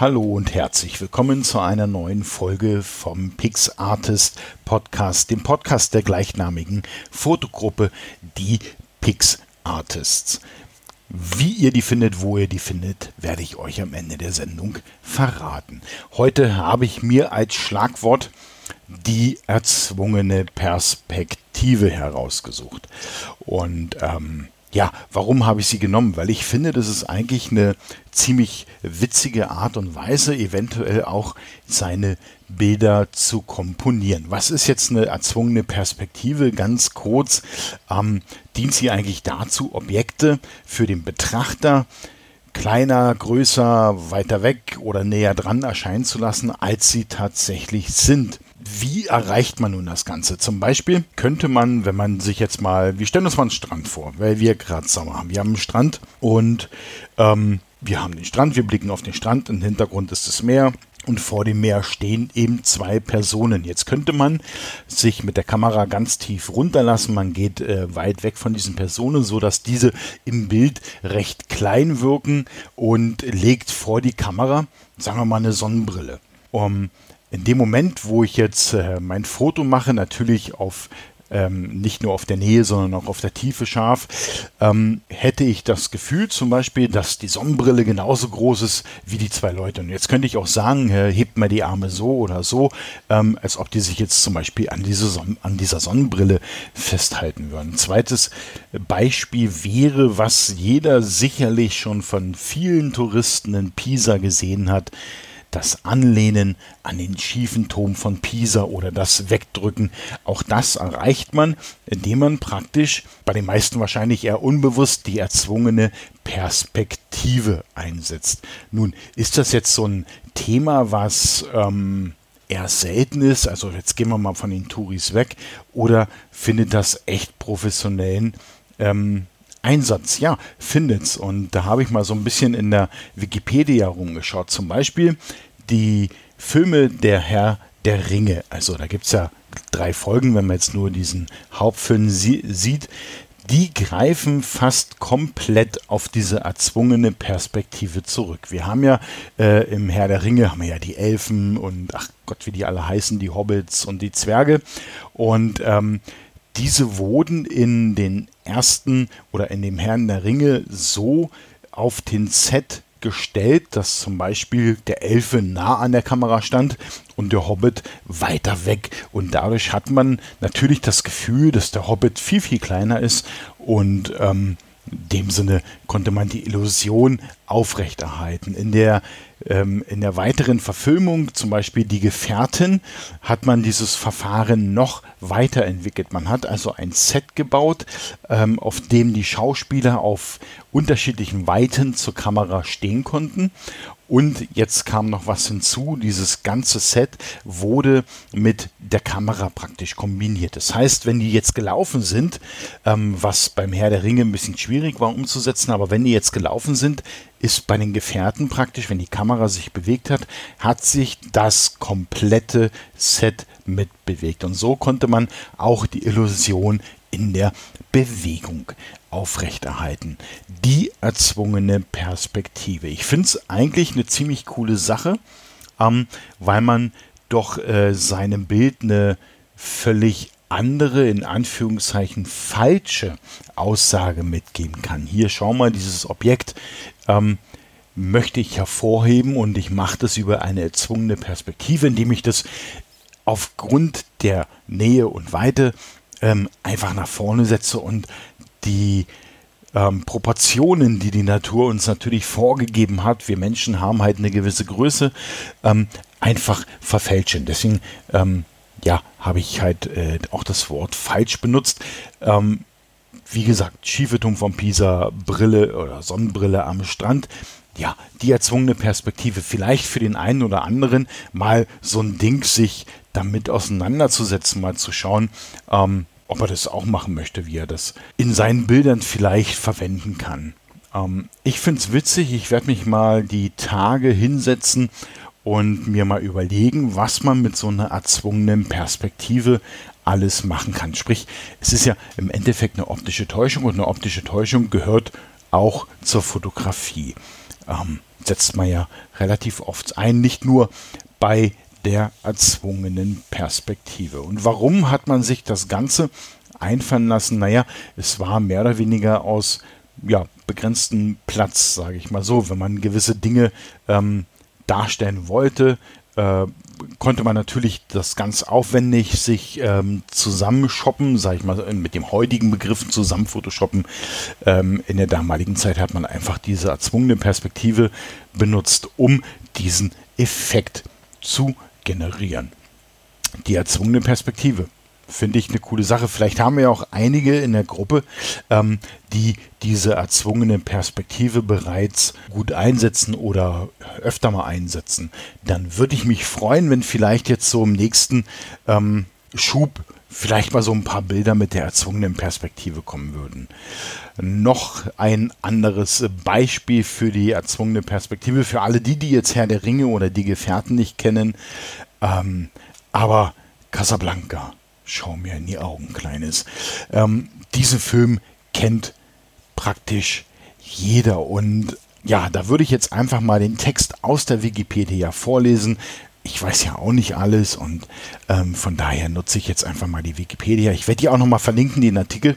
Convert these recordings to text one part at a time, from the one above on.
Hallo und herzlich willkommen zu einer neuen Folge vom PixArtist Podcast, dem Podcast der gleichnamigen Fotogruppe, die PixArtists. Wie ihr die findet, wo ihr die findet, werde ich euch am Ende der Sendung verraten. Heute habe ich mir als Schlagwort die erzwungene Perspektive herausgesucht. Und ähm, ja, warum habe ich sie genommen? Weil ich finde, das ist eigentlich eine ziemlich witzige Art und Weise, eventuell auch seine Bilder zu komponieren. Was ist jetzt eine erzwungene Perspektive? Ganz kurz, ähm, dient sie eigentlich dazu, Objekte für den Betrachter kleiner, größer, weiter weg oder näher dran erscheinen zu lassen, als sie tatsächlich sind. Wie erreicht man nun das Ganze? Zum Beispiel könnte man, wenn man sich jetzt mal, wir stellen uns mal einen Strand vor, weil wir gerade Sommer haben. Wir haben einen Strand und ähm, wir haben den Strand, wir blicken auf den Strand, im Hintergrund ist das Meer und vor dem Meer stehen eben zwei Personen. Jetzt könnte man sich mit der Kamera ganz tief runterlassen. Man geht äh, weit weg von diesen Personen, so dass diese im Bild recht klein wirken und legt vor die Kamera, sagen wir mal, eine Sonnenbrille. Um, in dem Moment, wo ich jetzt äh, mein Foto mache, natürlich auf ähm, nicht nur auf der Nähe, sondern auch auf der Tiefe scharf, ähm, hätte ich das Gefühl zum Beispiel, dass die Sonnenbrille genauso groß ist wie die zwei Leute. Und jetzt könnte ich auch sagen, äh, hebt mal die Arme so oder so, ähm, als ob die sich jetzt zum Beispiel an, diese Son an dieser Sonnenbrille festhalten würden. Ein zweites Beispiel wäre, was jeder sicherlich schon von vielen Touristen in Pisa gesehen hat, das Anlehnen an den schiefen Turm von Pisa oder das Wegdrücken. Auch das erreicht man, indem man praktisch bei den meisten wahrscheinlich eher unbewusst die erzwungene Perspektive einsetzt. Nun ist das jetzt so ein Thema, was ähm, eher selten ist, also jetzt gehen wir mal von den Touris weg, oder findet das echt professionellen ähm, Einsatz, ja, findet's. Und da habe ich mal so ein bisschen in der Wikipedia rumgeschaut. Zum Beispiel die Filme Der Herr der Ringe. Also da gibt es ja drei Folgen, wenn man jetzt nur diesen Hauptfilm sie sieht. Die greifen fast komplett auf diese erzwungene Perspektive zurück. Wir haben ja äh, im Herr der Ringe haben wir ja die Elfen und ach Gott, wie die alle heißen, die Hobbits und die Zwerge. Und ähm, diese wurden in den ersten oder in dem Herrn der Ringe so auf den Set gestellt, dass zum Beispiel der Elfe nah an der Kamera stand und der Hobbit weiter weg. Und dadurch hat man natürlich das Gefühl, dass der Hobbit viel, viel kleiner ist und ähm, in dem Sinne konnte man die Illusion aufrechterhalten. In der, ähm, in der weiteren Verfilmung, zum Beispiel Die Gefährtin, hat man dieses Verfahren noch weiterentwickelt. Man hat also ein Set gebaut, ähm, auf dem die Schauspieler auf unterschiedlichen Weiten zur Kamera stehen konnten und jetzt kam noch was hinzu, dieses ganze Set wurde mit der Kamera praktisch kombiniert. Das heißt, wenn die jetzt gelaufen sind, ähm, was beim Herr der Ringe ein bisschen schwierig war umzusetzen, aber wenn die jetzt gelaufen sind, ist bei den Gefährten praktisch, wenn die Kamera sich bewegt hat, hat sich das komplette Set mitbewegt. Und so konnte man auch die Illusion in der Bewegung aufrechterhalten. Die erzwungene Perspektive. Ich finde es eigentlich eine ziemlich coole Sache, ähm, weil man doch äh, seinem Bild eine völlig andere, in Anführungszeichen falsche Aussage mitgeben kann. Hier schau mal, dieses Objekt ähm, möchte ich hervorheben und ich mache das über eine erzwungene Perspektive, indem ich das aufgrund der Nähe und Weite ähm, einfach nach vorne setze und die ähm, Proportionen, die die Natur uns natürlich vorgegeben hat, wir Menschen haben halt eine gewisse Größe, ähm, einfach verfälschen. Deswegen, ähm, ja, habe ich halt äh, auch das Wort falsch benutzt. Ähm, wie gesagt, Schiefetum von Pisa, Brille oder Sonnenbrille am Strand. Ja, die erzwungene Perspektive. Vielleicht für den einen oder anderen mal so ein Ding sich damit auseinanderzusetzen, mal zu schauen, ähm, ob er das auch machen möchte, wie er das in seinen Bildern vielleicht verwenden kann. Ähm, ich finde es witzig, ich werde mich mal die Tage hinsetzen und mir mal überlegen, was man mit so einer erzwungenen Perspektive alles machen kann. Sprich, es ist ja im Endeffekt eine optische Täuschung und eine optische Täuschung gehört auch zur Fotografie. ähm, setzt man ja relativ oft ein, nicht nur bei der erzwungenen Perspektive. Und warum hat man sich das Ganze einfallen lassen? Naja, es war mehr oder weniger aus ja, begrenzten Platz, sage ich mal so. Wenn man gewisse Dinge ähm, darstellen wollte, äh, konnte man natürlich das ganz aufwendig sich ähm, zusammenshoppen, sage ich mal mit dem heutigen Begriff zusammen Photoshoppen. Ähm, in der damaligen Zeit hat man einfach diese erzwungene Perspektive benutzt, um diesen Effekt zu generieren. Die erzwungene Perspektive finde ich eine coole Sache. Vielleicht haben wir auch einige in der Gruppe, ähm, die diese erzwungene Perspektive bereits gut einsetzen oder öfter mal einsetzen. Dann würde ich mich freuen, wenn vielleicht jetzt so im nächsten ähm, Schub vielleicht mal so ein paar Bilder mit der erzwungenen Perspektive kommen würden. Noch ein anderes Beispiel für die erzwungene Perspektive, für alle die, die jetzt Herr der Ringe oder die Gefährten nicht kennen. Ähm, aber Casablanca schau mir in die Augen, Kleines. Ähm, diesen Film kennt praktisch jeder und ja, da würde ich jetzt einfach mal den Text aus der Wikipedia vorlesen. Ich weiß ja auch nicht alles und ähm, von daher nutze ich jetzt einfach mal die Wikipedia. Ich werde die auch nochmal verlinken, den Artikel.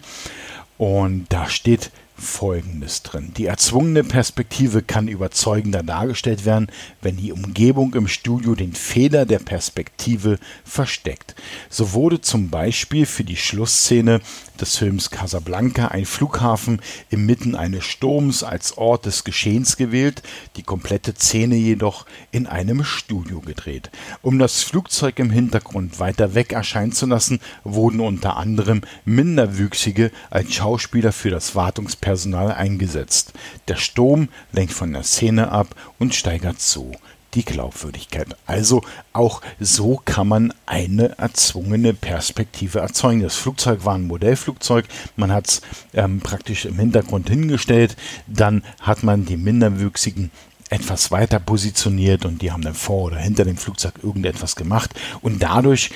Und da steht Folgendes drin. Die erzwungene Perspektive kann überzeugender dargestellt werden, wenn die Umgebung im Studio den Fehler der Perspektive versteckt. So wurde zum Beispiel für die Schlussszene des Films Casablanca ein Flughafen inmitten eines Sturms als Ort des Geschehens gewählt, die komplette Szene jedoch in einem Studio gedreht. Um das Flugzeug im Hintergrund weiter weg erscheinen zu lassen, wurden unter anderem Minderwüchsige als Schauspieler für das Wartungspersonal eingesetzt. Der Sturm lenkt von der Szene ab und steigert so die Glaubwürdigkeit. Also auch so kann man eine erzwungene Perspektive erzeugen. Das Flugzeug war ein Modellflugzeug, man hat es ähm, praktisch im Hintergrund hingestellt, dann hat man die Minderwüchsigen etwas weiter positioniert und die haben dann vor oder hinter dem Flugzeug irgendetwas gemacht und dadurch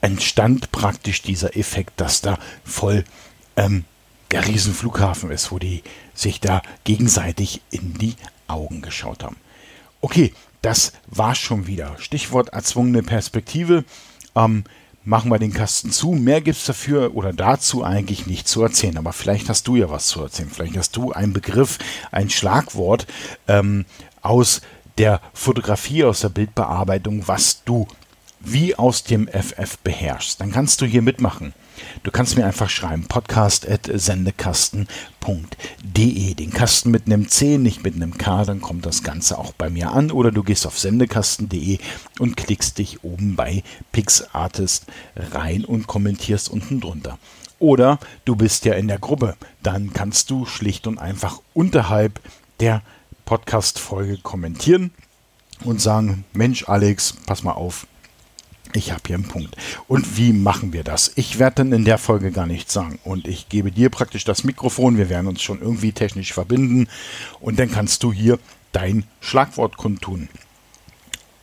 entstand praktisch dieser Effekt, dass da voll ähm, der Riesenflughafen ist, wo die sich da gegenseitig in die Augen geschaut haben. Okay, das war's schon wieder. Stichwort erzwungene Perspektive. Ähm, machen wir den Kasten zu. Mehr gibt es dafür oder dazu eigentlich nicht zu erzählen. Aber vielleicht hast du ja was zu erzählen. Vielleicht hast du einen Begriff, ein Schlagwort ähm, aus der Fotografie, aus der Bildbearbeitung, was du wie aus dem FF beherrschst. Dann kannst du hier mitmachen. Du kannst mir einfach schreiben, podcast.sendekasten.de. Den Kasten mit einem C, nicht mit einem K, dann kommt das Ganze auch bei mir an. Oder du gehst auf sendekasten.de und klickst dich oben bei PixArtist rein und kommentierst unten drunter. Oder du bist ja in der Gruppe, dann kannst du schlicht und einfach unterhalb der Podcast-Folge kommentieren und sagen, Mensch Alex, pass mal auf, ich habe hier einen Punkt. Und wie machen wir das? Ich werde dann in der Folge gar nichts sagen. Und ich gebe dir praktisch das Mikrofon. Wir werden uns schon irgendwie technisch verbinden. Und dann kannst du hier dein Schlagwort kundtun.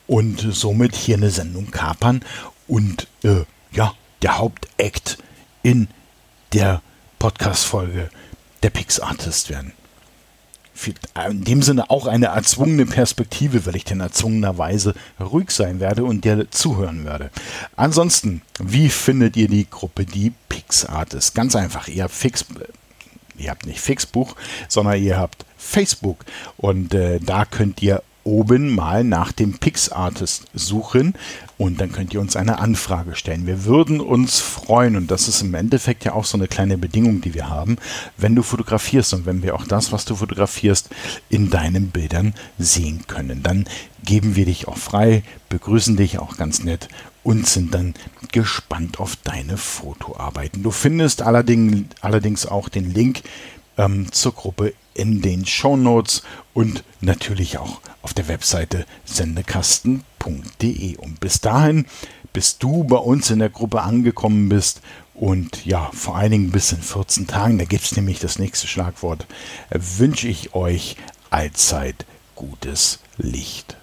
Und somit hier eine Sendung kapern. Und äh, ja, der Hauptakt in der Podcast-Folge der Pix Artist werden in dem Sinne auch eine erzwungene Perspektive, weil ich denn erzwungenerweise ruhig sein werde und dir zuhören werde. Ansonsten, wie findet ihr die Gruppe die PixArtist? Ganz einfach, ihr habt Fix, ihr habt nicht Fixbuch, sondern ihr habt Facebook und äh, da könnt ihr oben mal nach dem PixArtist suchen und dann könnt ihr uns eine Anfrage stellen. Wir würden uns freuen und das ist im Endeffekt ja auch so eine kleine Bedingung, die wir haben, wenn du fotografierst und wenn wir auch das, was du fotografierst, in deinen Bildern sehen können. Dann geben wir dich auch frei, begrüßen dich auch ganz nett und sind dann gespannt auf deine Fotoarbeiten. Du findest allerdings, allerdings auch den Link ähm, zur Gruppe in den Show Notes und natürlich auch auf der Webseite sendekasten.de. Und bis dahin, bis du bei uns in der Gruppe angekommen bist und ja, vor allen Dingen bis in 14 Tagen, da gibt es nämlich das nächste Schlagwort, wünsche ich euch allzeit gutes Licht.